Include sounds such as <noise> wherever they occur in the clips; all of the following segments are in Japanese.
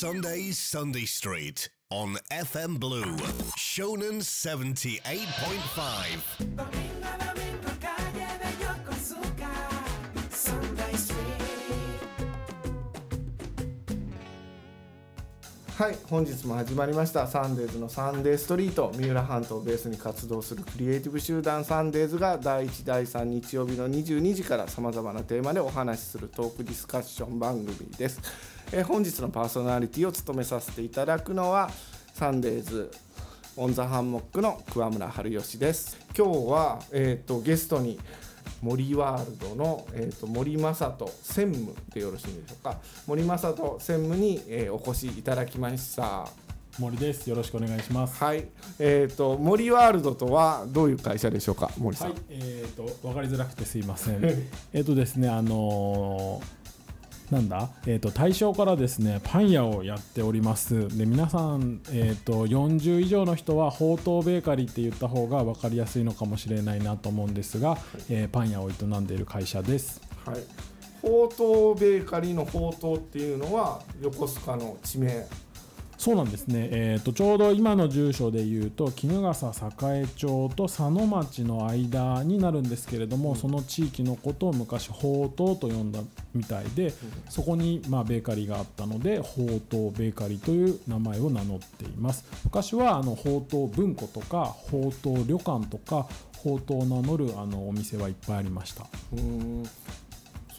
Sunday Sunday Street on FM Blue. Shonen 78.5はい本日も始まりました。サンデーズのサンデーストリート。三浦半島をベースに活動するクリエイティブ集団サンデーズが第1第3日曜日の22時からさまざまなテーマでお話しするトークディスカッション番組です、えー本日のパーソナリティを務めさせていただくのはサンデーズオンザハンモックの桑村春吉です今日は、えー、とゲストに森ワールドの、えー、と森正人専務でよろしいでしょうか森正人専務に、えーお越しいただきました森です。よろしくお願いします。はいえー、と森ワールドとはどういう会社でしょうか森さん、はい、えっ、と分かりづらくてすいません。<laughs> えっとですね、あのーなんだ、えっ、と大正からですねパン屋をやっております。で皆さんえっ、と40以上の人はほうとうベーカリーって言った方が分かりやすいのかもしれないなと思うんですが、えーパン屋を営んでいる会社です。はいほうとうベーカリーのほうとうっていうのは横須賀の地名そうなんですね、えー、とちょうど今の住所でいうと衣笠栄町と佐野町の間になるんですけれども、その地域のことを昔ほうと呼んだみたいで、そこにまあベーカリーがあったのでほうとうベーカリーという名前を名乗っています。昔はあのほうとう文庫とかほうとう旅館とかほうとうを名乗るあのお店はいっぱいありました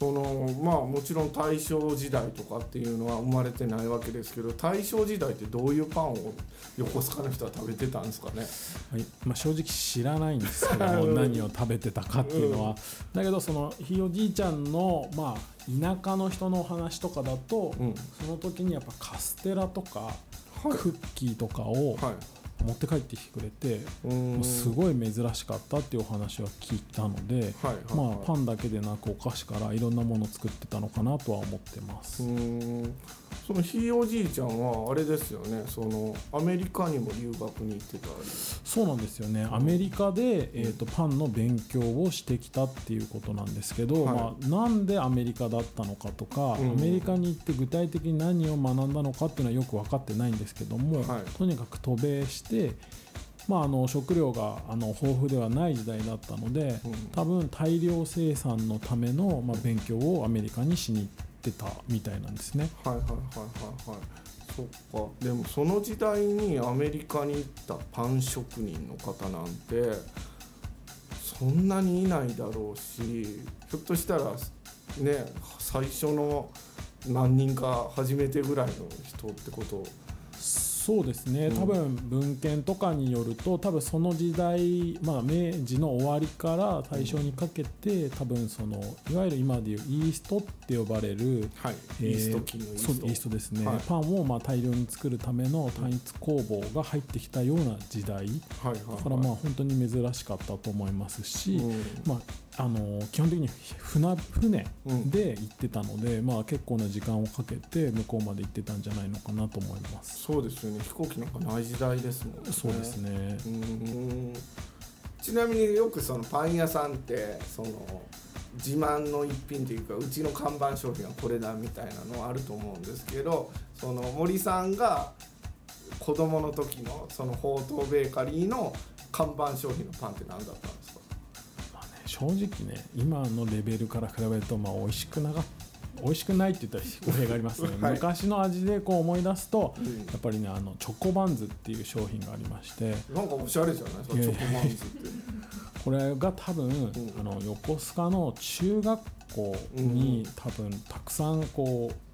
そのまあもちろん大正時代とかっていうのは生まれてないわけですけど大正時代ってどういうパンを横須賀の人は食べてたんですかね？はい。まあ、正直知らないんですけども <laughs> 何を食べてたかっていうのは、だけどそのひいおじいちゃんの、まあ、田舎の人のお話とかだと、うん。その時にやっぱカステラとか、はい。クッキーとかをはい持って帰ってきてくれて、すごい珍しかったっていうお話は聞いたので、はいはいはい。まあ、パンだけでなくお菓子からいろんなものを作ってたのかなとは思ってます。そのひいおじいちゃんはあれですよね。そのアメリカにも留学に行ってた。りそうなんですよね。アメリカで、えー、とパンの勉強をしてきたっていうことなんですけど、はい。まあ、なんでアメリカだったのかとか、うん。アメリカに行って具体的に何を学んだのかっていうのはよく分かってないんですけども、はい。とにかく渡米して、まあ、あの食料があの豊富ではない時代だったので、うん。多分大量生産のための、まあ、勉強をアメリカにしに行ってたみたいなんですね。はいはいはいはいはいそっかでもその時代にアメリカに行ったパン職人の方なんてそんなにいないだろうしひょっとしたらね最初の何人か初めてぐらいの人ってことそうですね。多分文献とかによると多分その時代、まあ、明治の終わりから大正にかけて、多分そのいわゆる今でいうイーストって呼ばれる、はい、えイースト菌のイースト。イーストですね、はい。パンをまあ大量に作るための単一工房が入ってきたような時代。はい。はい。はい。だからまあ本当に珍しかったと思いますし、うん。まあ、あの基本的に船船で行ってたので、まあ、結構な時間をかけて向こうまで行ってたんじゃないのかなと思います。そうですよね。飛行機なんかない時代ですもんね。そうですね。ん。ちなみによくそのパン屋さんってその自慢の一品というかうちの看板商品はこれだみたいなのはあると思うんですけどその森さんが子供の時のそのほうとうベーカリーの看板商品のパンって何だったんですかまあね、正直ね今のレベルから比べるとまあ美味しくなか美味しくないって言ったら語弊がありますね、<laughs> はい。昔の味でこう思い出すと、うん。やっぱりねあのチョコバンズっていう商品がありまして。なんかおしゃれじゃない？そのチョコマンズって。これが多分、あの横須賀の中学校に多分たくさんこう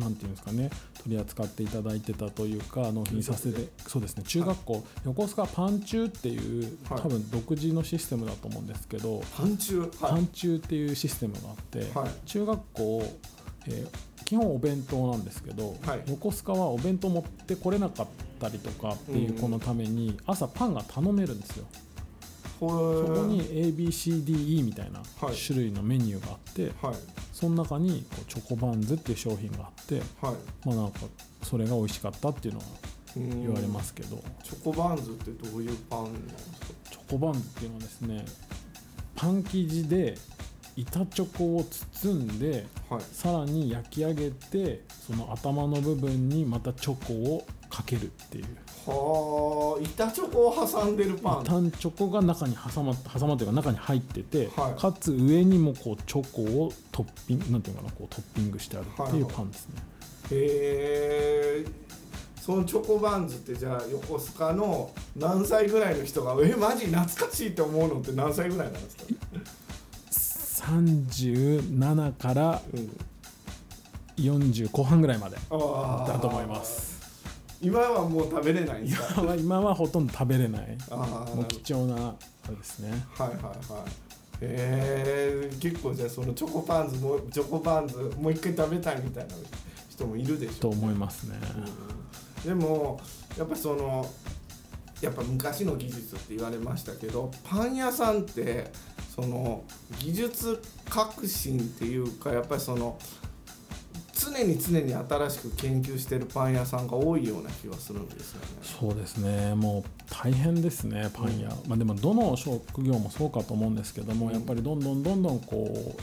なんていうんですかね取り扱っていただいてたというか納品させてそうですね。中学校、横須賀パンチューっていうはい。多分独自のシステムだと思うんですけど、パンチュー？はい。パンチューっていうシステムがあって、はい。中学校、えー基本お弁当なんですけど、はい。横須賀はお弁当持ってこれなかったりとかっていう子のために朝パンが頼めるんですよ。ほそこにー ABCDE みたいなはい。種類のメニューがあって、はい。その中にこうチョコバンズっていう商品があって、はい。まあ、なんかそれが美味しかったっていうのはうん言われますけど、チョコバンズってどういうパンなんですか？チョコバンズっていうのはですねパン生地で板チョコを包んではい。さらに焼き上げてその頭の部分にまたチョコをかけるっていうはあ板チョコを挟んでるパン。板チョコが中に挟ま挟まっていうか中に入ってて、はい。かつ上にもこうチョコをトッピングなんていうのかなこうトッピングしてあるっていうパンですね、へえそのチョコバンズってじゃあ横須賀の何歳ぐらいの人がえマジ懐かしいって思うのって何歳ぐらいなんですか、37からうん、40後半ぐらいまであだと思います今はもう食べれないんですか？今は今はほとんど食べれない。ああもう貴重なあれですね。はいはいはい。へえ結構じゃあそのチョコパンズもチョコパンズもう一回食べたいみたいな人もいるでしょと思いますね、でもやっぱそのやっぱ昔の技術って言われましたけどパン屋さんってその技術革新っていうかやっぱりその常に常に新しく研究してるパン屋さんが多いような気がするんですよね。そうですね。もう大変ですねパン屋、まあ、でもどの職業もそうかと思うんですけども、うん。やっぱりどんどんどんどんこ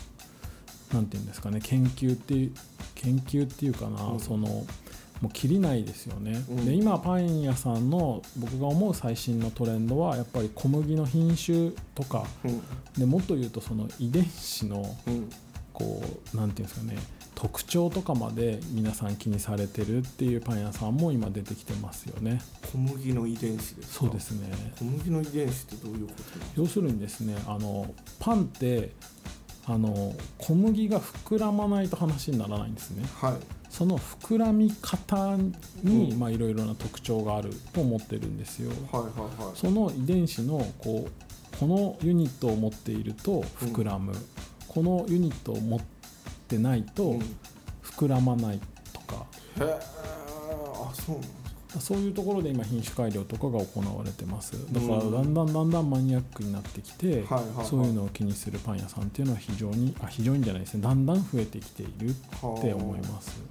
うなんていうんですかね研究っていう研究っていうかな、うん。そのもう切りないですよね、うん。で今パン屋さんの僕が思う最新のトレンドはやっぱり小麦の品種とか。うん。でもっと言うとその遺伝子のうん。こうなんていうんですかね特徴とかまで皆さん気にされてるっていうパン屋さんも今出てきてますよね。小麦の遺伝子ですか？そうですね。小麦の遺伝子ってどういうこと要するにですねあのパンってあの小麦が膨らまないと話にならないんですね。はい。その膨らみ方にいろいろな特徴があると思ってるんですよ。はいはいはい。その遺伝子のこうこのユニットを持っていると膨らむ、このユニットを持ってないとうん。へ膨らまないとか、えあそうなんですか。そういうところで今品種改良とかが行われてます。だからうんだんだんだんだんマニアックになってきて、そういうのを気にするパン屋さんっていうのは非常にあ非常にじゃないですね。だんだん増えてきているって思います。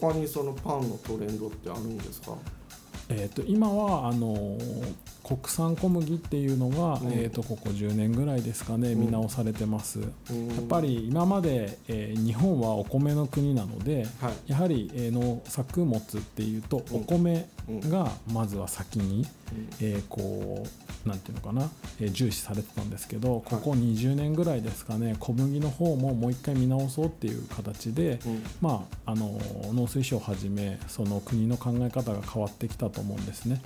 他にそのパンのトレンドってあるんですか？えー、と今はあのー国産小麦っていうのが、うん。えー、とここ10年ぐらいですかねうん。見直されてます、ややっぱり今まで、えー日本はお米の国なのではい。やはり、えー農作物っていうとうん。お米うんがまずは先に、うん。えーこうなんていうのかな、えー重視されてたんですけどここ20年ぐらいですかね小麦の方ももう一回見直そうっていう形で、うん。まあ、あの農水省をはじめその国の考え方が変わってきたと思うんですね。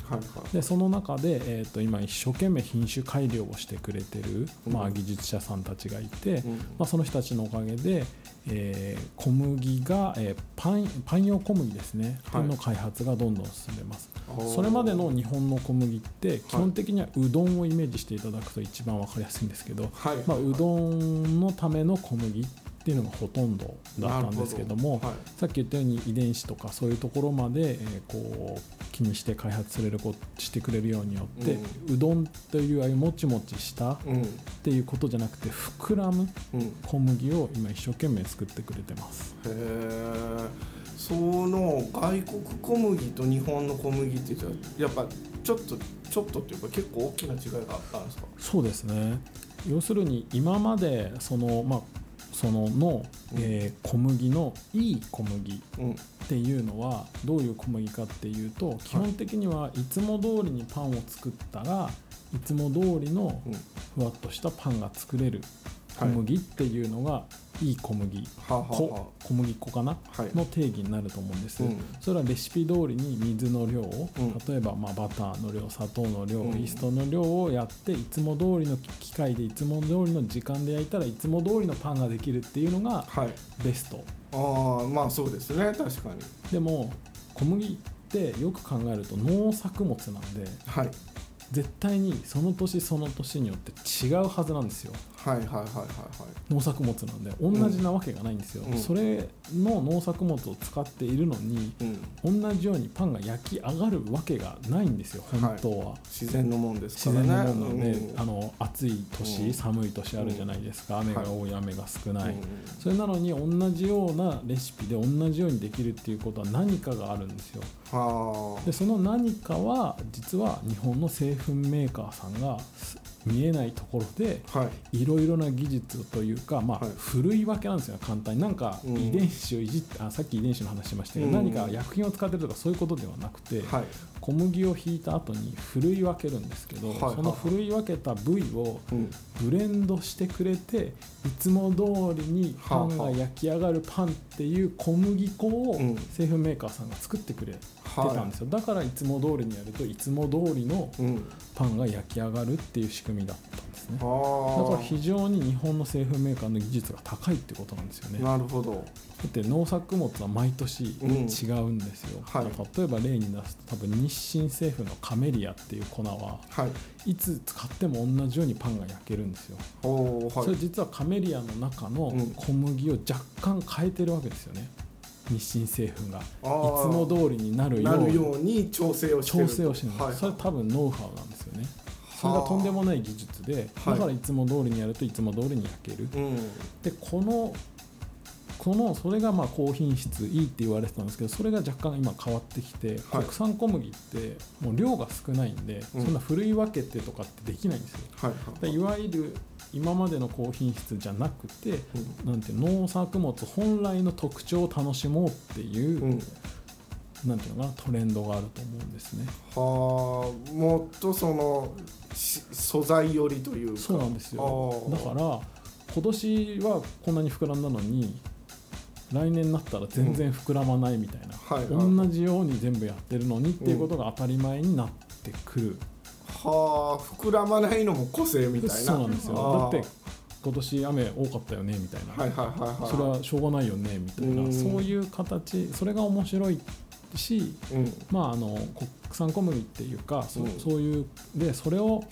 でその中で、えー、と今一生懸命品種改良をしてくれてる、うん。まあ、技術者さんたちがいて、うん。まあ、その人たちのおかげで、えー小麦が、えーパンパン用小麦ですね、はい。の開発がどんどん進んでます。それまでの日本の小麦って基本的にはうどんをイメージしていただくと一番分かりやすいんですけど、はい。まあ、うどんのための小麦っていうのがほとんどだったんですけどもはい。さっき言ったように遺伝子とかそういうところまで、えーこう気にして開発されるこしてくれるようによって、うどんというああいうもちもちしたっうん。ていうことじゃなくて膨らむうん。へ小麦を今一生懸命作ってくれてます。えその外国小麦と日本の小麦ってじゃあやっぱちょっとちょっとっていうか結構大きな違いがあったんですか？そうですね。要するに今までそのまあそのの、えー小麦のいい小麦うん。っていうのはどういう小麦かっていうと基本的にはいつも通りにパンを作ったらいつも通りのうん。ふわっとしたパンが作れる小はい麦っていうのがいい小麦、小麦粉かな、はい。の定義になると思うんです、うん。それはレシピ通りに水の量を、うん。例えばまあバターの量砂糖の量、うん。イーストの量をやっていつも通りの機械でいつも通りの時間で焼いたらいつも通りのパンができるっていうのがはい。ベスト。ああまあそうですね。確かに。でも小麦ってよく考えると農作物なんではい絶対にその年その年によって違うはずなんですよ。はいはいはいはいはい。農作物なんで。同じなわけがないんですよ、うん。それの農作物を使っているのにうん。同じようにパンが焼き上がるわけがないんですよ本当は、自然のもんです自からね。然のもので、うん。あの暑い年、うん。寒い年あるじゃないですか、雨が多い、雨が少ない、うんそれなのに同じようなレシピで同じようにできるっていうことは何かがあるんですよ。はでその何かは実は日本の製粉メーカーさんがす見えないところでい。いろいろな技術というか、まあはい。ふるい分けなんですよ簡単に。なんかうん。遺伝子をいじって、あさっき遺伝子の話しましたけど、うん。何か薬品を使ってるとかそういうことではなくて、はい小麦をひいた後にふるい分けるんですけど、そのふるい分けた部位をうん。ブレンドしてくれていつも通りにパンが焼き上がるパンっていう小麦粉をうん。製粉メーカーさんが作ってくれてたんですよ、だからいつも通りにやるといつも通りのうん。パンが焼き上がるっていう仕組みだったね。あだーから非常に日本の製粉メーカーの技術が高いってことなんですよね。だなるほど。って農作物は毎年違うんうんですよ、はい。だから例えば例に出すと多分日清製粉のカメリアっていう粉ははい。いつ使っても同じようにパンが焼けるんですよ、はい。それ実はカメリアの中のうん。小麦を若干変えてるわけですよね。日清製粉が。いつも通りになるように調整をしてる調整をしてるんです、はい。それ多分ノウハウなんですよねそれがとんでもない技術ではい。だからいつも通りにやるといつも通りに焼ける。うん。でこのこのそれがまあ高品質いいって言われてたんですけどそれが若干今変わってきて、はい。国産小麦ってもう量が少ないんで、うん。そんなふるい分けてとかってできないんですよ。はいはいでい。わゆる今までの高品質じゃなくて、うん。なんて農作物本来の特徴を楽しもうっていう、うんなんていうのかなトレンドがあると思うんですね。はあもっとそのし素材寄りというか。そうなんですよ。だから今年はこんなに膨らんだのに来年になったら全然膨らまないみたいな、はいはい。同じように全部やってるのにっていうことが当たり前になってくる、はあ膨らまないのも個性みたいな。そうなんですよ。だって今年雨多かったよねみたいな、それはしょうがないよねみたいな、うん。そういう形それが面白いしうん。まああの国産小麦っていうかそ,、うん。そういうでそれを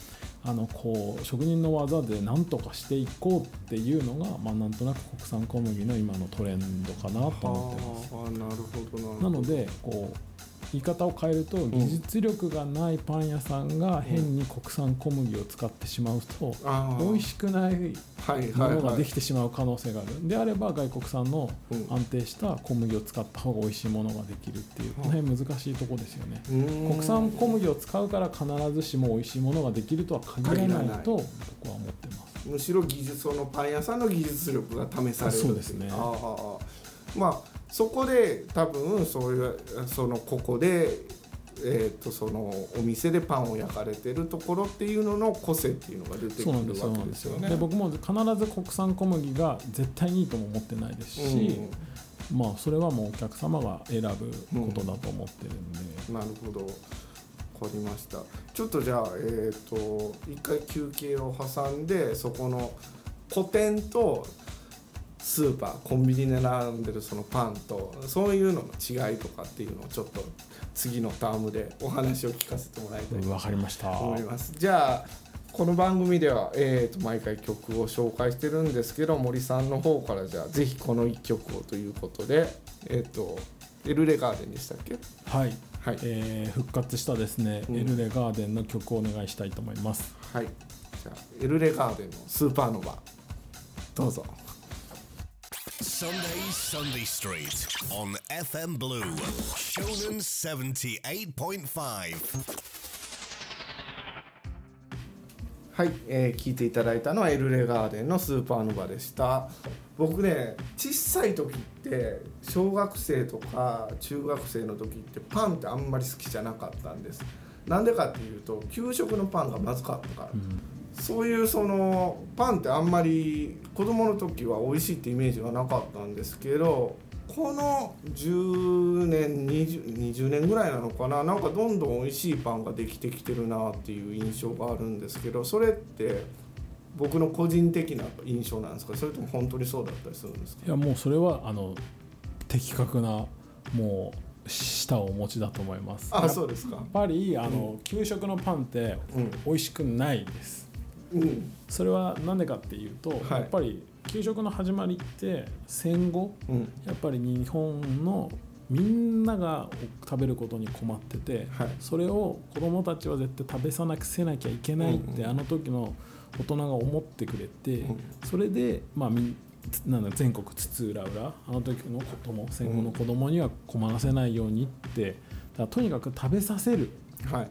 あのこう職人の技で何とかしていこうっていうのが、まあ、なんとなく国産小麦の今のトレンドかなと思ってます。はあなるほどなるほど。なのでこう言い方を変えると技術力がないパン屋さんが変に国産小麦を使ってしまうと美味しくないはいものができてしまう可能性がある。であれば外国産のうん。安定した小麦を使った方が美味しいものができるっていうこの辺難しいところですよね。国産小麦を使うから必ずしも美味しいものができるとは限らないと僕は思ってます。むしろ技術そのパン屋さんの技術力が試されるそうですね。まあそこで多分そういうそのここでえー、とそのお店でパンを焼かれてるところっていうのの個性っていうのが出てくるわけですよね。で僕も必ず国産小麦が絶対にいいとも思ってないですし、まあそれはもうお客様が選ぶことだと思ってるんで、うん、なるほど。分かりました。ちょっとじゃあえっ、と一回休憩を挟んでそこの古典とスーパーコンビニで並んでるそのパンとそういうのの違いとかっていうのをちょっと次のタームでお話を聞かせてもらいたいとわかりました。思います。じゃあこの番組では、えー、と毎回曲を紹介してるんですけど森さんの方からじゃあぜひこの1曲をということでえっ、とエルレガーデンでしたっけ？はい、はい、えー復活したですね、うん。エルレガーデンの曲をお願いしたいと思います。はい、じゃあエルレガーデンのスーパーノヴァどうぞ Sunday Sunday Street on FM Blue. Shonen 78.5はい、えー聞いていただいたのはエルレガーデンのスーパーノヴァでした。僕ね小さい時って小学生とか中学生の時ってパンってあんまり好きじゃなかったんです。なんでかっていうと給食のパンがまずかったから、そういうそのパンってあんまり子供の時は美味しいってイメージがなかったんですけどこの10年 20, 20年ぐらいなのかな？なんかどんどん美味しいパンができてきてるなっていう印象があるんですけどそれって僕の個人的な印象なんですか？それとも本当にそうだったりするんですか？いやもうそれはあの的確なもう舌をお持ちだと思います。あやっそうですか。ぱりあの、給食のパンってうん。美味しくないです。うんそれは何でかっていうと、はい。やっぱり給食の始まりって戦後うん。やっぱり日本のみんなが食べることに困ってて、はい。それを子供たちは絶対食べさなくせなきゃいけないって、うん。うんあの時の大人が思ってくれて、うん。それで、まあ、なんだ全国津々浦々あの時の子供戦後の子供には困らせないようにってだからとにかく食べさせる。はい。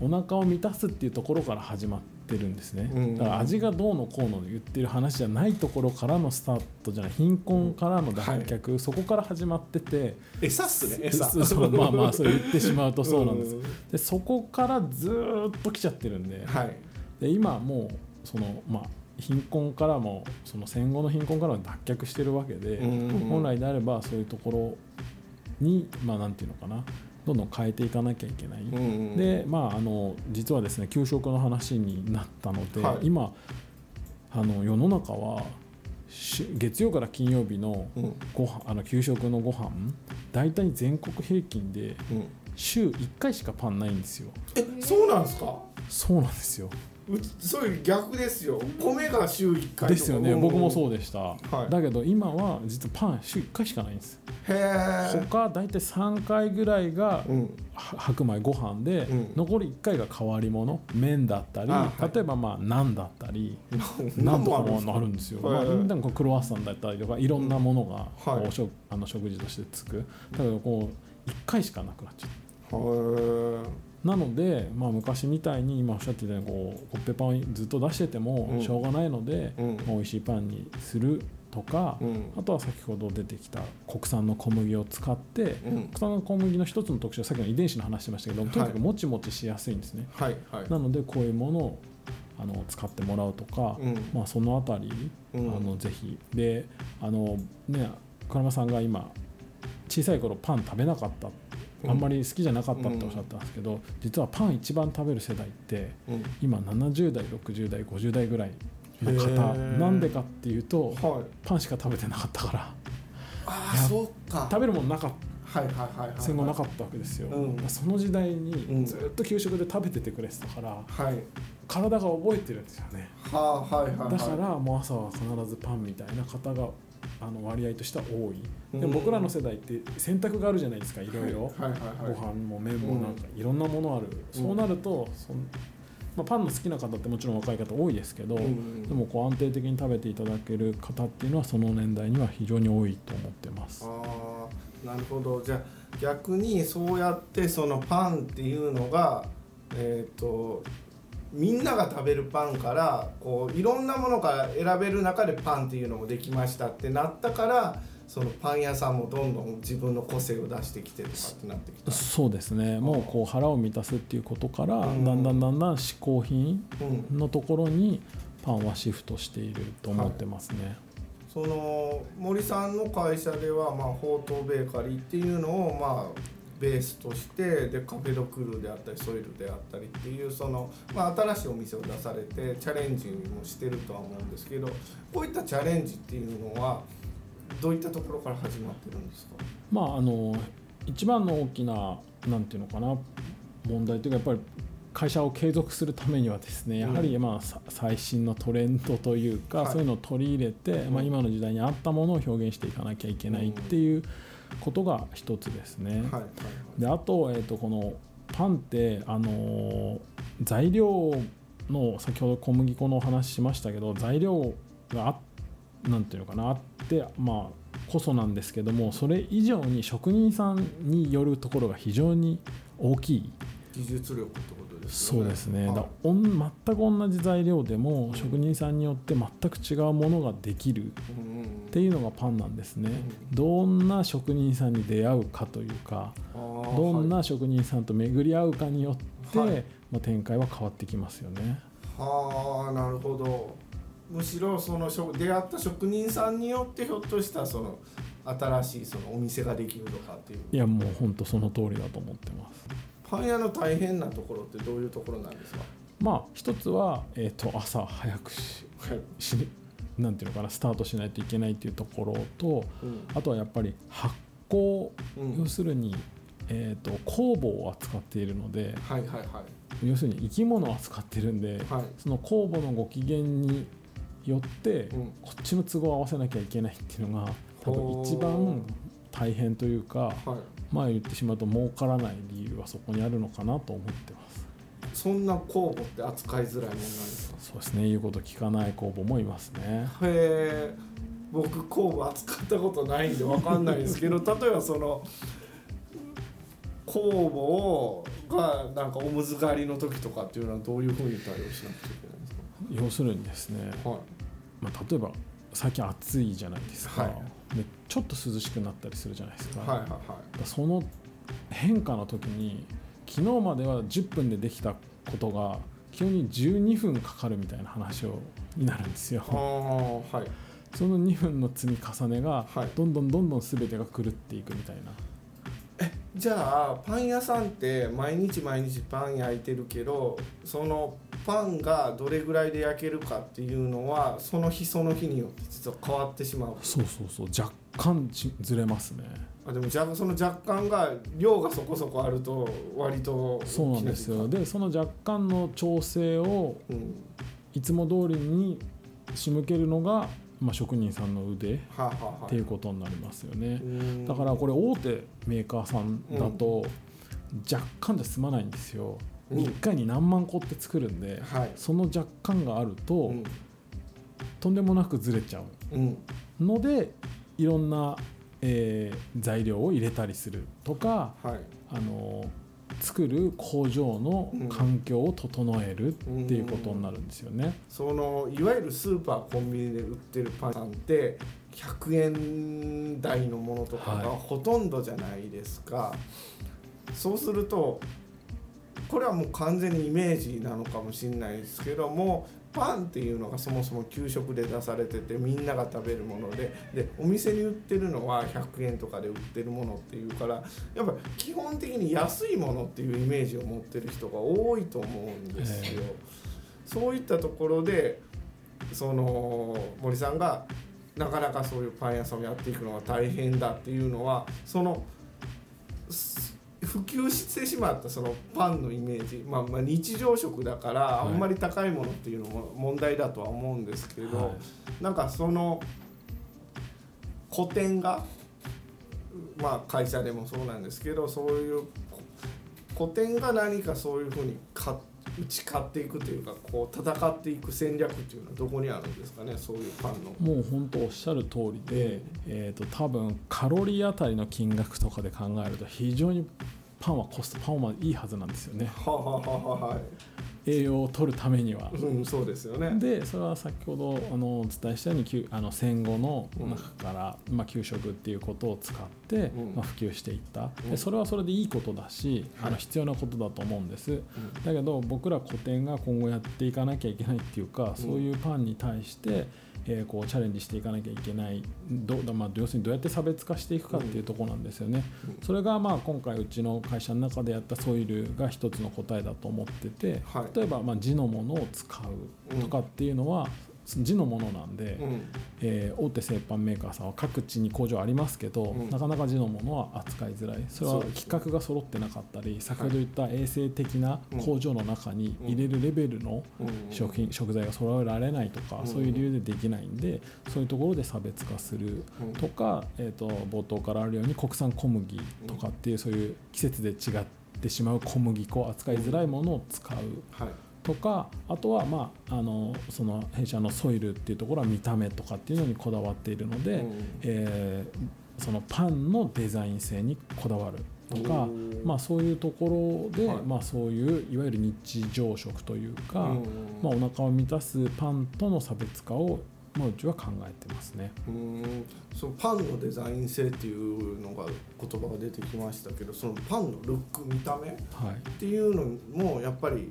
お腹を満たすっていうところから始まってってるんですね、うんだから味がどうのこうの言ってる話じゃないところからのスタートじゃない貧困からの脱却、そこから始まってて。餌っすね。餌。そうまあまあそう言ってしまうとそうなんです、んでそこからずーっと来ちゃってるんで。はい。で今もうそのまあ貧困からもその戦後の貧困からも脱却してるわけで、うん。本来であればそういうところにまあなんていうのかなどんどん変えていかなきゃいけない、うんでまああの実はですね給食の話になったので、はい。今あの世の中はし月曜から金曜日のうん。ご飯あの給食のご飯大体全国平均でうん。週1回しかパンないんですよ。えそうなんですか？そうなんですよ。うそういう逆ですよ。米が週1回ですよね。僕もうそうでした、はい。だけど今は実はパン週1回しかないんです。へえ他大体3回ぐらいがうん。は白米ご飯で、うん。残り1回が変わり物麺だったり、あはい。例えばまあナンだったりな <laughs> なんとかんもあるんですよ、まあ、はい。はいなんかクロワッサンだったりとかいろんなものがはい。こう食あの食事としてつく。だけどこう1回しかなくなっちゃう。へなので、まあ、昔みたいに今おっしゃってたようにこうコッペパンをずっと出しててもうん。しょうがないので、うん。まあ、美味しいパンにするとか、うん。あとは先ほど出てきた国産の小麦を使って、うん。国産の小麦の一つの特徴はさっきの遺伝子の話してましたけどとにかくもちもちしやすいんですね、はいはい。なのでこういうものをあの使ってもらうとか、うん。まあ、そのあたり、うん。あのぜひ。であのね倉山さんが今小さい頃パン食べなかったうんあんまり好きじゃなかったっておっしゃったんですけど、実はパン一番食べる世代ってうん。今70代60代50代ぐらいのへ方ー。なんでかっていうとはい。パンしか食べてなかったから。あそうか。食べるものなかった。はいはいはいはい戦後なかったわけですよ、うん。その時代うん。にずっと給食で食べててくれてたからはい。体が覚えてるんですよね。はあはいはいはい。だからもう朝は必ずパンみたいな方があの割合としては多い。でうん。も僕らの世代って選択があるじゃないですかい。ろいろはいはいはい。ご飯も麺もなんかいろんなものある、うん。そうなるとそん、まあ、パンの好きな方ってもちろん若い方多いですけど、うんでもこう安定的に食べていただける方っていうのはその年代には非常に多いと思ってます。ああなるほど。じゃあ逆にそうやってそのパンっていうのがえっ、とみんなが食べるパンからこういろんなものから選べる中でパンっていうのもできましたってなったからそのパン屋さんもどんどん自分の個性を出してきてとかってなってきた。そうですねもうこう腹を満たすっていうことから、うんだんだんだんだん嗜好品うんのところにパンはシフトしていると思ってますね。その森さんの会社では、まあ、ほうとうベーカリーっていうのを、まあ、ベースとしてでカフェドクルーであったりソイルであったりっていうその、まあ、新しいお店を出されてチャレンジもしてるとは思うんですけどこういったチャレンジっていうのはどういったところから始まってるんですか？まああの一番の大きななんていうのかな問題というかやっぱり会社を継続するためにはですねやはりまあさ最新のトレンドというか、はい。そういうのを取り入れて、まあ、今の時代に合ったものを表現していかなきゃいけないっていうことが一つですね。はいはいであと,、えー、とこのパンって、あのー材料の先ほど小麦粉のお話ししましたけど材料があなんていうのかなあってまあこそなんですけどもそれ以上に職人さんによるところが非常に大きい。技術力ってことですそうよね。ですね。だはいおん全く同じ材料でも職人さんによって全く違うものができるうんうんっていうのがパンなんですね。うどんな職人さんに出会うかというかどんはな職人さんと巡り合うかによって、はい。まあ、展開は変わってきますよね。はあなるほど。むしろその職出会った職人さんによってひょっとしたらその新しいそのお店ができるとかっていう。いやもう本当その通りだと思ってます。パン屋の大変なところってどういうところなんですか？まあ一つは、えー、と朝早くしはい、しなんていうのかなスタートしないといけないっていうところとうん。あとはやっぱり発酵、うん。要するに、えー、と酵母を扱っているのではいはいはい。要するに生き物を扱ってるんで、はい。その酵母のご機嫌によって、うん。こっちの都合を合わせなきゃいけないっていうのが多分一番大変というかはいまあ言ってしまうと儲からない理由はそこにあるのかなと思ってます。そんな酵母って扱いづらいもんなんですか？そうですね。言うこと聞かない酵母もいますね。へえ僕酵母扱ったことないんでわかんないですけど <laughs> 例えばその酵母をがなんかおむずがりの時とかっていうのはどういうふうに対応しなくちゃいけないんです要するにですね、かはい。まあ、例えば最近暑いじゃないですか、はい。でちょっと涼しくなったりするじゃないですか,、はいはいはい。その変化の時に昨日までは10分でできたことが急に12分かかるみたいな話をになるんですよ。はい。その2分の積み重ねがはい。どんどんどんどん全てが狂っていくみたいな、じゃあパン屋さんって毎日毎日パン焼いてるけどそのパンがどれぐらいで焼けるかっていうのはその日その日によって実は変わってしまう。そうそうそう若干ちずれますね。あでもじゃその若干が量がそこそこあると割とそうなんですよ。でその若干の調整をいつも通りに仕向けるのが、まあ、職人さんの腕っていうことになりますよね。う。ん。だからこれ大手メーカーさんだと若干じゃ済まないんですよ。うん1回に何万個って作るんではい。その若干があるとうん。とんでもなくずれちゃうん。うのでいろんな、えー材料を入れたりするとかはい。あの作る工場の環境を整えるっていうことになるんですよね。そのいわゆるスーパーコンビニで売ってるパンって100円台のものとかがはい。ほとんどじゃないですか、そうするとこれはもう完全にイメージなのかもしれないですけどもパンっていうのがそもそも給食で出されててみんなが食べるものででお店に売ってるのは100円とかで売ってるものっていうからやっぱ基本的に安いものっていうイメージを持ってる人が多いと思うんですよ。そういったところでその森さんがなかなかそういうパン屋さんをやっていくのが大変だっていうのはそのす普及してしまったそのパンのイメージ、まあ、まあ日常食だからはいあんまり高いものっていうのも問題だとは思うんですけど、はいなんかその古典がまあ会社でもそうなんですけどそういうこ古典が何かそういうふうにか打ち勝っていくというかこう戦っていく戦略っていうのはどこにあるんですかねそういうパンの。もう本当おっしゃる通りで、えー、と多分カロリーあたりの金額とかで考えると非常にパンはコストパンはいいはずなんですよね。はあはあはあは。い栄養を取るためには。うん、そうですよね。でそれは先ほどあのお伝えしたようにきゅあの戦後の中から、まあ、給食っていうことを使って、うん。まあ、普及していった。うん。でそれはそれでいいことだし、あの必要なことだと思うんです、だけど僕ら古典が今後やっていかなきゃいけないっていうか、そういうパンに対して、えーこうチャレンジしていかなきゃいけないど、まあ、要するにどうやって差別化していくかっていうところなんですよね。それがまあ今回うちの会社の中でやったソイルが一つの答えだと思ってて、はい例えばまあ地のものを使うとかっていうのは、地のものなんで、うん。えー大手製パンメーカーさんは各地に工場ありますけど、うん。なかなか地のものは扱いづらい。それは規格が揃ってなかったり先ほど言った衛生的な工場の中に入れるレベルのうん。食品食材が揃えられないとか、うん。そういう理由でできないんでそういうところで差別化するうん。とか、えー、と冒頭からあるように国産小麦とかっていうそういう季節で違ってしまう小麦粉扱いづらいものを使う。はいとかあとは、まあ、あのその弊社のソイルっていうところは見た目とかっていうのにこだわっているので、うん。えーそのパンのデザイン性にこだわるとかまあ、そういうところで、はい。まあ、そういういわゆる日常食というか、うん。まあ、お腹を満たすパンとの差別化を、まあ、うちは考えてますね。うん。そのパンのデザイン性っていうのが言葉が出てきましたけどそのパンのルック見た目っはい。ていうのもやっぱり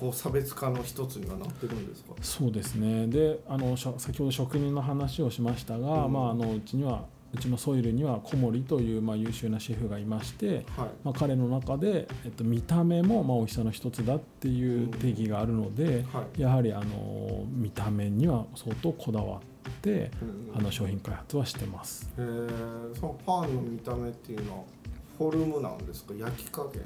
こう差別化の一つにはなってるんですか？そうですね。であの先ほど職人の話をしましたが、うん。まあ、あのうちにはうちのソイルには小森という、まあ、優秀なシェフがいまして、はい。まあ、彼の中で、えっと、見た目も、まあ、美味しさの一つだっていう定義があるので、はい。やはりあの見た目には相当こだわってうん。あの商品開発はしてます。へー。そのパンの見た目っていうのはフォルムなんですか？焼き加減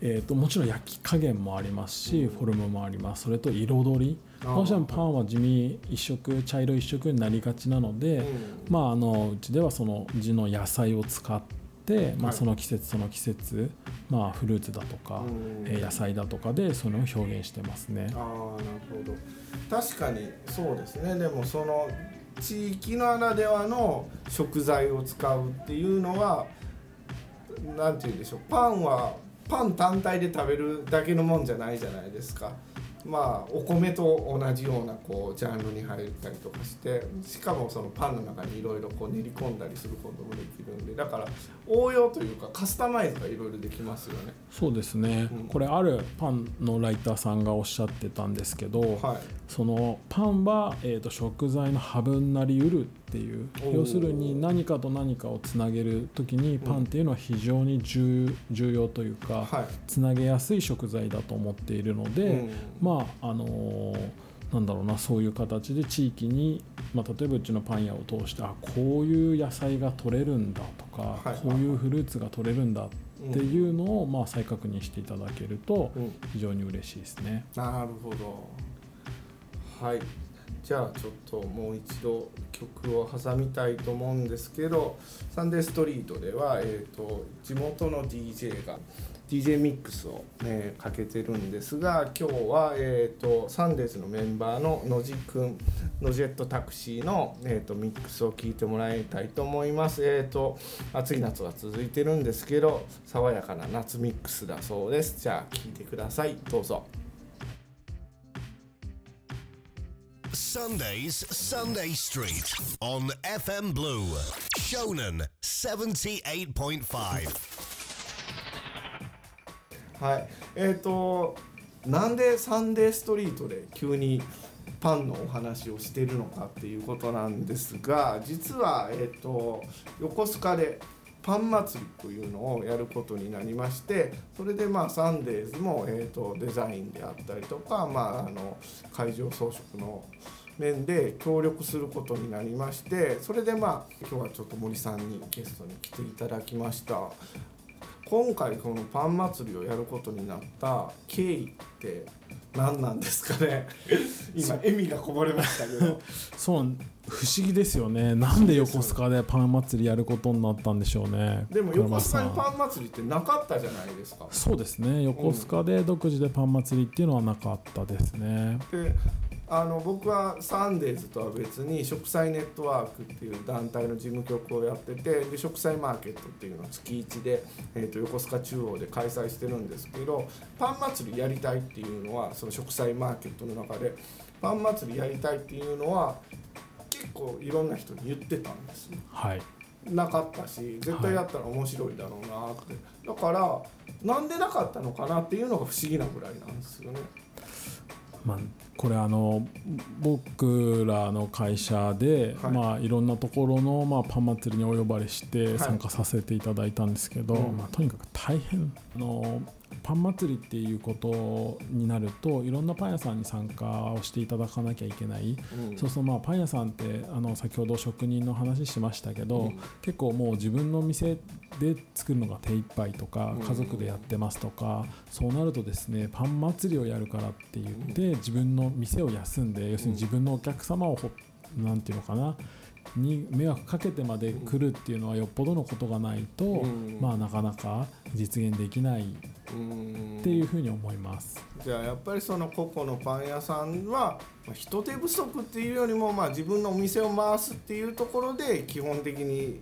えー、ともちろん焼き加減もありますし、うん。フォルムもあります。それと彩り。あー。どうしてもパンは地味一色茶色一色になりがちなので、うん。まあ、あのうちではその地の野菜を使って、まあ、はいその季節その季節、まあ、フルーツだとか、うん。えー野菜だとかでそれを表現してますね。ああなるほど。確かにそうですね。でもその地域ならではの食材を使うっていうのはなんて言うんでしょう。パンはパン単体で食べるだけのもんじゃないじゃないですか。まあお米と同じようなこうジャンルに入ったりとかしてしかもそのパンの中にいろいろこう練り込んだりすることもできるんでだから応用というかカスタマイズがいろいろできますよね。そうですね、うんこれあるパンのライターさんがおっしゃってたんですけど、はいそのパンは、えー、と食材のハブになりうるっていう。要するに何かと何かをつなげる時にパンっていうのは非常に重重要というか、はい。つなげやすい食材だと思っているので、うん。まああのーなんだろうなそういう形で地域に、まあ、例えばうちのパン屋を通してあこういう野菜が取れるんだとか、はい。こういうフルーツが取れるんだっていうのを、まあ、再確認していただけるとうん。非常に嬉しいですね。なるほど。はいじゃあちょっともう一度曲を挟みたいと思うんですけどサンデーストリートでは、えー、と地元の DJ が DJ ミックスを、ね、かけてるんですが今日は、えー、とサンデーズのメンバーの野地くんノジェットタクシーの、えー、とミックスを聴いてもらいたいと思います。えー、と暑い夏が続いてるんですけど爽やかな夏ミックスだそうです。じゃあ聴いてくださいどうぞ。Sundays, Sunday Street on FM Blue, Shonen 78.5. はい、えっ、となんでサンデーストリートで急にパンのお話をしてるのかっていうことなんですが実は、えっと横須賀でパン祭りというのをやることになりましてそれでまあサンデーズも、えっとデザインであったりとか、まあ、あの会場装飾の面で協力することになりましてそれでまあ今日はちょっと森さんにゲストに来ていただきました。今回このパン祭りをやることになった経緯って何なんですかね。<laughs> 今笑みがこぼれましたけど。<laughs> そう不思議ですよね。なんで横須賀でパン祭りやることになったんでしょうね。でも横須賀にパン祭りってなかったじゃないですか。んそうですね。横須賀で独自でパン祭りっていうのはなかったですね。であの僕はサンデーズとは別に食祭ネットワークっていう団体の事務局をやっててで食祭マーケットっていうのを月1で、えー、と横須賀中央で開催してるんですけどパン祭りやりたいっていうのはその食祭マーケットの中でパン祭りやりたいっていうのは結構いろんな人に言ってたんですねはい。なかったし絶対やったら面白いだろうなって、だからなんでなかったのかなっていうのが不思議なぐらいなんですよね。まあ、これあの僕らの会社で、はい。まあ、いろんなところの、まあ、パン祭りにお呼ばれしてい。参加させていただいたんですけど、うん。まあ、とにかく大変。あのパン祭りっていうことになるといろんなパン屋さんに参加をしていただかなきゃいけない、うん。そうそうまあパン屋さんってあの先ほど職人の話しましたけど、うん。結構もう自分の店で作るのが手一杯とかうん。家族でやってますとか、そうなるとですねパン祭りをやるからって言って自分の店を休んで要するに自分のお客様をほなんていうのかなに迷惑かけてまで来るっていうのはよっぽどのことがないと、うんまあなかなか実現できないっうんていうふうに思います。じゃあやっぱりその個々のパン屋さんはまあ人手不足っていうよりもまあ自分のお店を回すっていうところで基本的に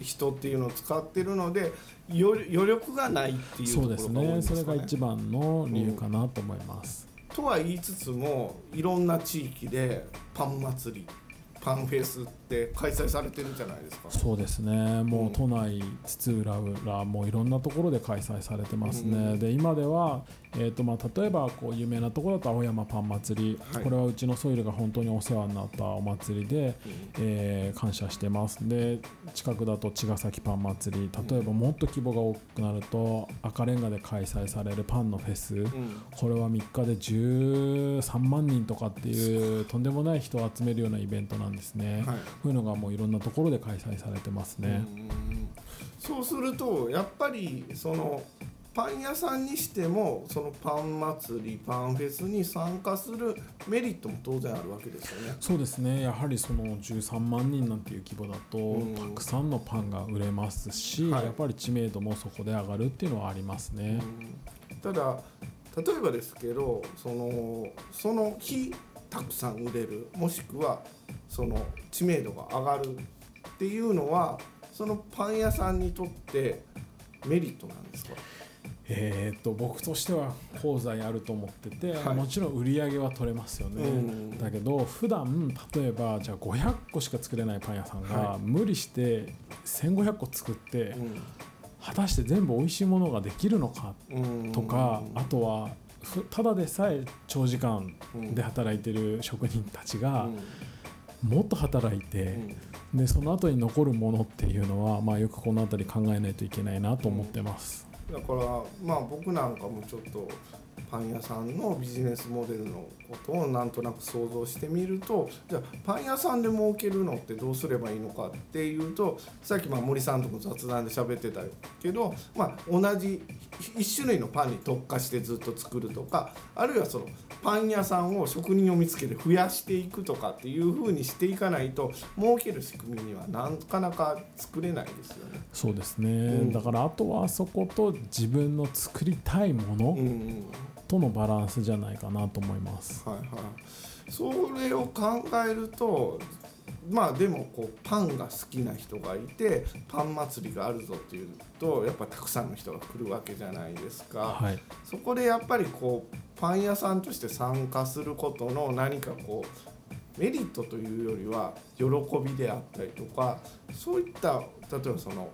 人っていうのを使ってるのでよ余力がないっていうところがそうですね多いんですかね。それが一番の理由かなと思います。とは言いつつもいろんな地域でパン祭り。パンフェスって開催されてるじゃないですか。そうですね。もうんう都内津々浦々もういろんなところで開催されてますね、うん。で今では、えーとまあ、例えばこう有名なところだと青山パン祭り、はい。これはうちのソイルが本当にお世話になったお祭りで、えー感謝してます。で近くだと茅ヶ崎パン祭り。例えばもっと規模が大きくなると赤レンガで開催されるパンのフェス、うん。これは3日で13万人とかっていうとんでもない人を集めるようなイベントなんですね、はいこういうのがもういろんなところで開催されてますね。うんそうするとやっぱりそのパン屋さんにしてもそのパン祭りパンフェスに参加するメリットも当然あるわけですよね。そうですねやはりその13万人なんていう規模だと、うんたくさんのパンが売れますし、はいやっぱり知名度もそこで上がるっていうのはありますね。ただ例えばですけどそのその日たくさん売れる。もしくはその知名度が上がるっていうのはそのパン屋さんにとってメリットなんですか？えー、と僕としては功罪あると思ってて、はい。もちろん売り上げは取れますよね、うん。だけど普段例えばじゃあ500個しか作れないパン屋さんが、はい。無理して1500個作って、うん。果たして全部美味しいものができるのかうん。とか、あとはふただでさえ長時間で働いてる職人たちがもっと働いて、でその後に残るものっていうのは、まあ、よくこの辺り考えないといけないなと思ってます。だからまあ僕なんかもちょっとパン屋さんのビジネスモデルのことをなんとなく想像してみるとじゃあパン屋さんで儲けるのってどうすればいいのかっていうとさっきまあ森さんとも雑談で喋ってたけど、まあ、同じ一種類のパンに特化してずっと作るとかあるいはそのパン屋さんを職人を見つけて増やしていくとかっていう風にしていかないと儲ける仕組みにはなかなか作れないですよね。そうですね、ん。だからあとはそこと自分の作りたいもの。うんうんとのバランスじゃないかなと思います。はいはい、それを考えるとまあでもこうパンが好きな人がいてパン祭りがあるぞっていうとやっぱたくさんの人が来るわけじゃないですか、はい、そこでやっぱりこうパン屋さんとして参加することの何かこうメリットというよりは喜びであったりとかそういった例えばその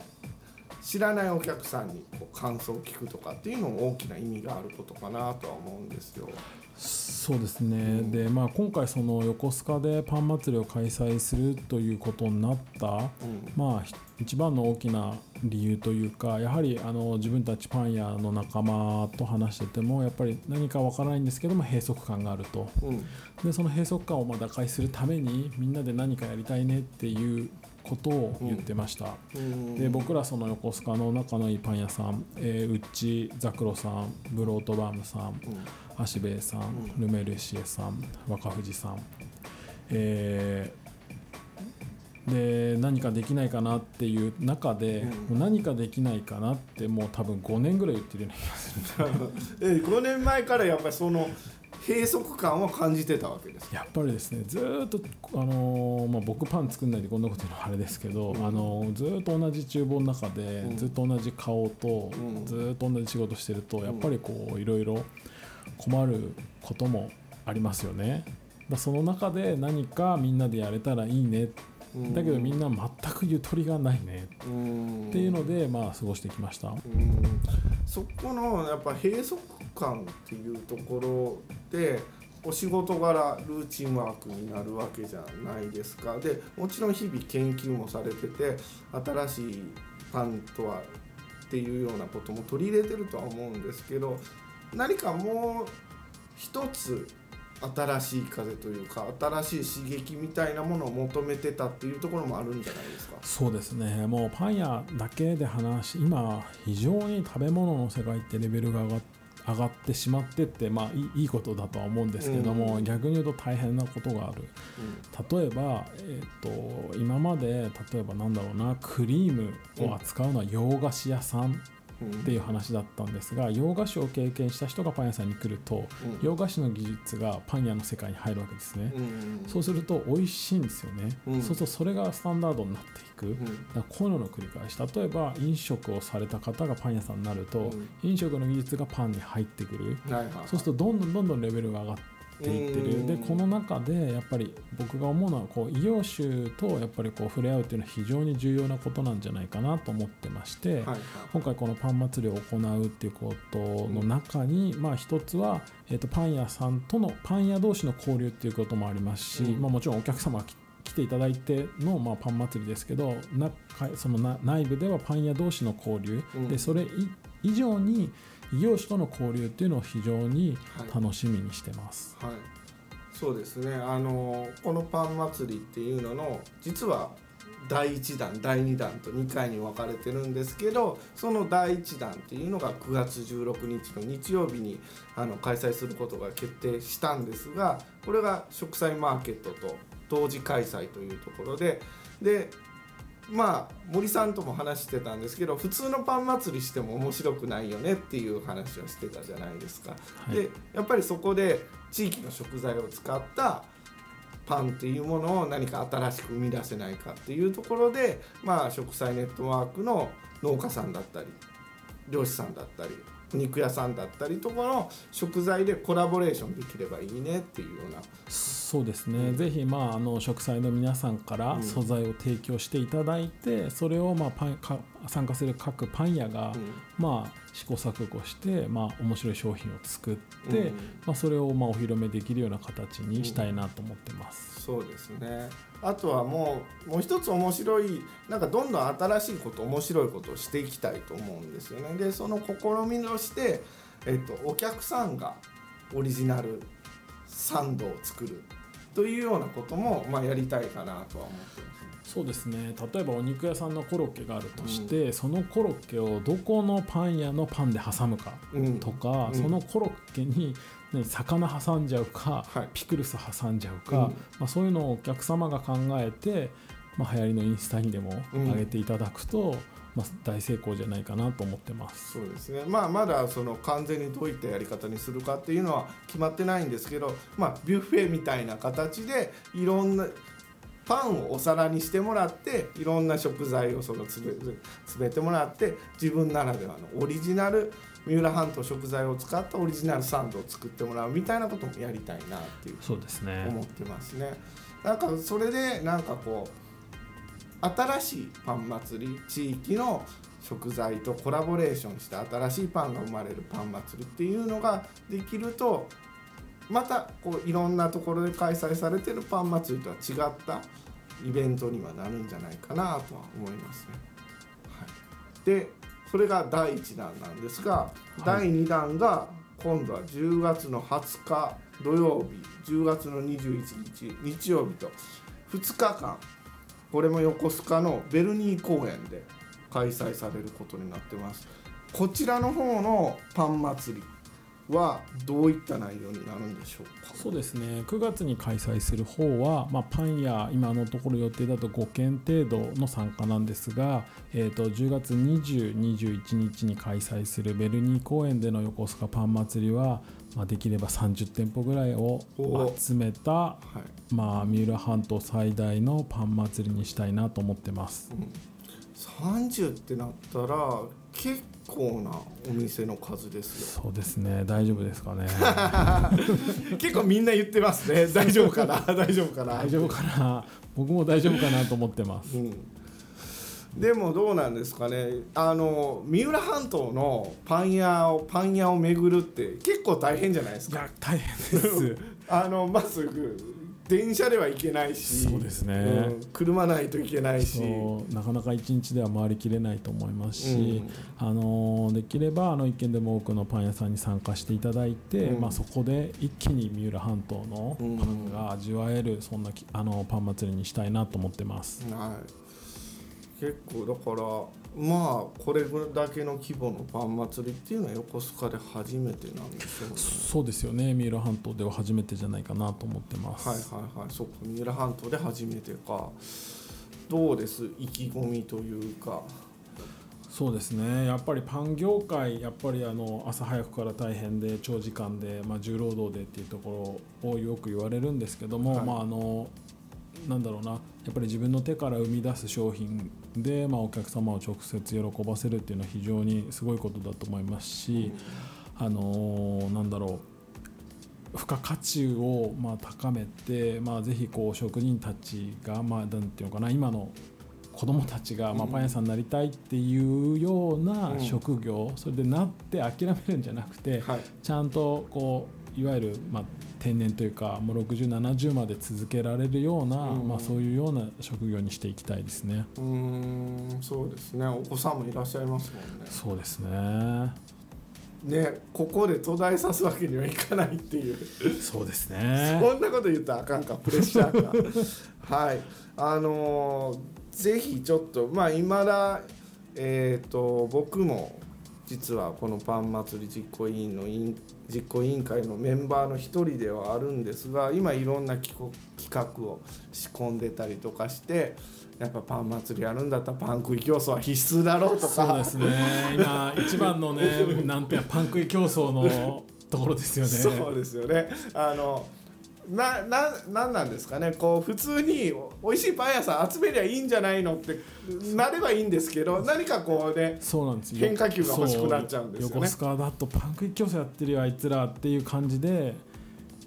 知らないお客さんにこう感想を聞くとかっていうのも大きな意味があることかなとは思うんですよ。そうですね、でまあ、今回その横須賀でパン祭りを開催するということになった、うん。まあ、ひ一番の大きな理由というかやはりあの自分たちパン屋の仲間と話しててもやっぱり何かわからないんですけども閉塞感があると。うん。でその閉塞感をまあ打開するためにみんなで何かやりたいねっていうことを言ってました、うん。で僕らその横須賀の仲のいいパン屋さん、えー、うっちザクロさんブロートバームさん足部さん、ルメルシエさん若藤さん、えーで何かできないかなっていう中で、もう何かできないかなってもう多分5年ぐらい言ってるような気がする。<laughs> え5年前からやっぱりその閉塞感を感じてたわけです。やっぱりですねずーっと、あのーまあ、僕パン作んないでこんなこと言うのはあれですけど、あのーずーっと同じ厨房の中で、ずっと同じ顔と、うん。ずーっと同じ仕事してるとやっぱりこういろいろ困ることもありますよね。だその中で何かみんなでやれたらいいね。うん。だけどみんな全くゆとりがないね。うんっていうのでまあ過ごしてきました。うん。そこのやっぱ閉塞感っていうところでお仕事柄ルーチンワークになるわけじゃないですかでもちろん日々研究もされてて新しいパンとはっていうようなことも取り入れてるとは思うんですけど何かもう一つ新しい風というか新しい刺激みたいなものを求めてたっていうところもあるんじゃないですか？そうですねもうパン屋だけで話し今非常に食べ物の世界ってレベルが上が上がってしまってってまあいいことだとは思うんですけども、うん。逆に言うと大変なことがある。例えば、えー、と今まで例えばなんだろうなクリームを扱うのは洋菓子屋さんうんっていう話だったんですが洋菓子を経験した人がパン屋さんに来ると、うん。洋菓子の技術がパン屋の世界に入るわけですね、うんそうすると美味しいんですよね、うん。そうするとそれがスタンダードになっていく、ん。だからこういうのの繰り返し。例えば飲食をされた方がパン屋さんになると、うん。飲食の技術がパンに入ってくる、そうするとどんどんどんどんレベルが上がっていってる、うん。でこの中でやっぱり僕が思うのはこう異業種とやっぱりこう触れ合うっていうのは非常に重要なことなんじゃないかなと思ってまして、はいはい。今回このパン祭りを行うっていうことの中に、まあ一つは、えー、とパン屋さんとのパン屋同士の交流っていうこともありますし、うん。まあ、もちろんお客様が来来ていただいての、まあ、パン祭りですけどそのな内部ではパン屋同士の交流、うん。でそれい以上に異業種との交流っていうのを非常にはい。楽しみにしてます。はい、そうですね。あのこのパン祭りっていうのの実は第1弾第2弾と2回に分かれてるんですけどその第1弾っていうのが9月16日の日曜日にあの開催することが決定したんですがこれが食材マーケットと同時開催というところででまあ森さんとも話してたんですけど普通のパン祭りしても面白くないよねっていう話をしてたじゃないですか。はいでやっぱりそこで地域の食材を使ったパンっていうものを何か新しく生み出せないかっていうところで、まあ、食材ネットワークの農家さんだったり漁師さんだったり肉屋さんだったりとかの食材でコラボレーションできればいいねっていうような。そうですね、ぜひ、まあ、あの食材の皆さんからうん。素材を提供していただいて、それを、まあ、パンか参加する各パン屋が、まあ、試行錯誤して、まあ、面白い商品を作って、うん。まあ、それを、まあ、お披露目できるような形にしたいなと思ってます。そうですねあとはもうもう一つ面白いなんかどんどん新しいこと面白いことをしていきたいと思うんですよね。でその試みとして、えっと、お客さんがオリジナルサンドを作るというようなことも、まあ、やりたいかなとは思ってます。そうですね。例えばお肉屋さんのコロッケがあるとして、そのコロッケをどこのパン屋のパンで挟むかうんとか、うん。そのコロッケに、ね、魚挟んじゃうか、はい。ピクルス挟んじゃうか、うん。まあ、そういうのをお客様が考えて、まあ、流行りのインスタにでもうん。上げていただくと、まあ、大成功じゃないかなと思ってます。そうですね。まあまだその完全にどういったやり方にするかっていうのは決まってないんですけど、まあ、ビュッフェみたいな形でいろんなパンをお皿にしてもらっていろんな食材をその詰め詰めてもらって自分ならではのオリジナル三浦半島食材を使ったオリジナルサンドを作ってもらうみたいなこともやりたいなっていうそうですね思ってますね。なんかそれでなんかこう新しいパン祭り地域の食材とコラボレーションした新しいパンが生まれるパン祭りっていうのができるとまたこういろんなところで開催されてるパン祭りとは違ったイベントにはなるんじゃないかなとは思いますね。はい、でそれが第1弾なんですが、第2弾が今度は10月の20日土曜日10月の21日日曜日と2日間これも横須賀のベルニー公園で開催されることになってます。こちらの方のパン祭りはどういった内容になるんでしょうか？そうですね。9月に開催する方は、まあ、パン屋今のところ予定だと5件程度の参加なんですが、えー、と10月20、21日に開催するベルニー公園での横須賀パン祭りは、まあ、できれば30店舗ぐらいをお集めた、はい。まあ、三浦半島最大のパン祭りにしたいなと思ってます。30ってなったら結構なお店の数ですよ。そうですね。大丈夫ですかね。<laughs> 結構みんな言ってますね。<laughs> 大丈夫かな？大丈夫かな？大丈夫かな？僕も大丈夫かなと思ってます。うん。でもどうなんですかね。あの三浦半島のパン屋をパン屋を巡るって結構大変じゃないですか。いや大変です。<laughs> あのまず電車では行けないしそうですね。うん車ないといけないし。なかなか一日では回りきれないと思いますし、あのできればあの一軒でも多くのパン屋さんに参加していただいて、うん。まあ、そこで一気に三浦半島のうん。パンが味わえるそんなきあのパン祭りにしたいなと思ってます。はい。結構だからまあこれだけの規模のパン祭りっていうのは横須賀で初めてなんでしょうね。そうですよね。三浦半島では初めてじゃないかなと思ってます。はいはいはい。そっか三浦半島で初めてか。どうです意気込みというか。そうですね。やっぱりパン業界やっぱりあの朝早くから大変で長時間で、まあ、重労働でっていうところをよく言われるんですけども、はい。まああのなんだろうな。やっぱり自分の手から生み出す商品で、まあ、お客様を直接喜ばせるっていうのは非常にすごいことだと思いますし、あのなんだろう付加価値をまあ高めて、まあ、ぜひこう職人たちが、まあ、ていうのかな今の子供たちがまあパン屋さんになりたいっていうようなうん。職業、それでなって諦めるんじゃなくて、はい。ちゃんとこういわゆる、まあ、定年というかもう6070まで続けられるような、うん。まあ、そういうような職業にしていきたいですね。うーんそうですね。お子さんもいらっしゃいますもんね。そうですね。ねここで途絶えさすわけにはいかないっていう。そうですね。こんなこと言ったらあかんか。プレッシャーが。<laughs> はい。あのーぜひちょっとまあ今だえっ、と僕も実はこのパン祭り実行委員の実行委員会のメンバーの一人ではあるんですが今いろんな企画企画を仕込んでたりとかしてやっぱパン祭りやるんだったらパン食い競争は必須だろうとか。そうですね。今一番のね <laughs> なんてパン食い競争のところですよね。そうですよね。あのなななんなんですかね。こう普通に美味しいパン屋さん集めりゃいいんじゃないのってなればいいんですけど何かこうねそうなんですよ。変化球が欲しくなっちゃうんですよね。横須賀だとパン食い競争やってるよあいつらっていう感じで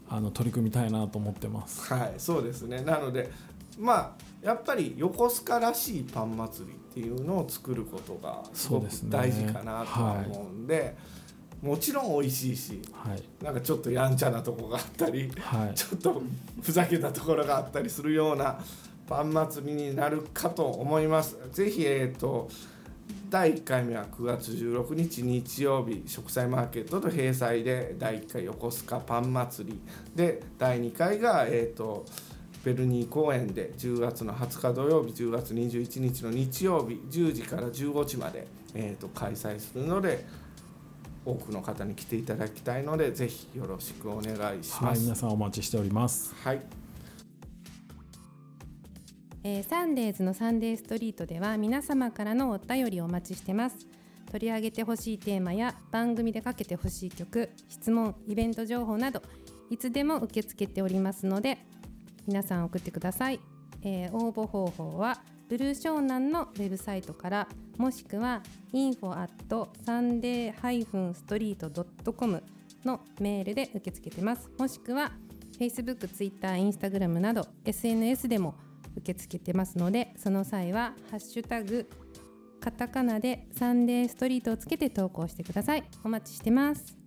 あの取り組みたいなと思ってます。はいそうですね。なのでまあやっぱり横須賀らしいパン祭りっていうのを作ることがすごく大事かなとは思うんでもちろん美味しいしはいなんかちょっとやんちゃなとこがあったりはいちょっとふざけたところがあったりするようなパン祭りになるかと思います。ぜひ、えー、と第1回目は9月16日日曜日食材マーケットと閉鎖で第1回横須賀パン祭りで第2回が、えー、とベルニー公園で10月の20日土曜日10月21日の日曜日10時から15時まで、えー、と開催するので多くの方に来ていただきたいのでぜひよろしくお願いします。はい皆さんお待ちしております。はい。えーサンデーズのサンデーストリートでは皆様からのお便りをお待ちしてます。取り上げてほしいテーマや番組でかけてほしい曲質問イベント情報などいつでも受け付けておりますので皆さん送ってください、えー応募方法はブルー湘南のウェブサイトからもしくは info at sunday-street.com のメールで受け付けてます。もしくは Facebook、Twitter、Instagram など SNS でも受け付けてますのでその際は「ハッシュタグカタカナ」で「サンデーストリート」をつけて投稿してください。お待ちしてます。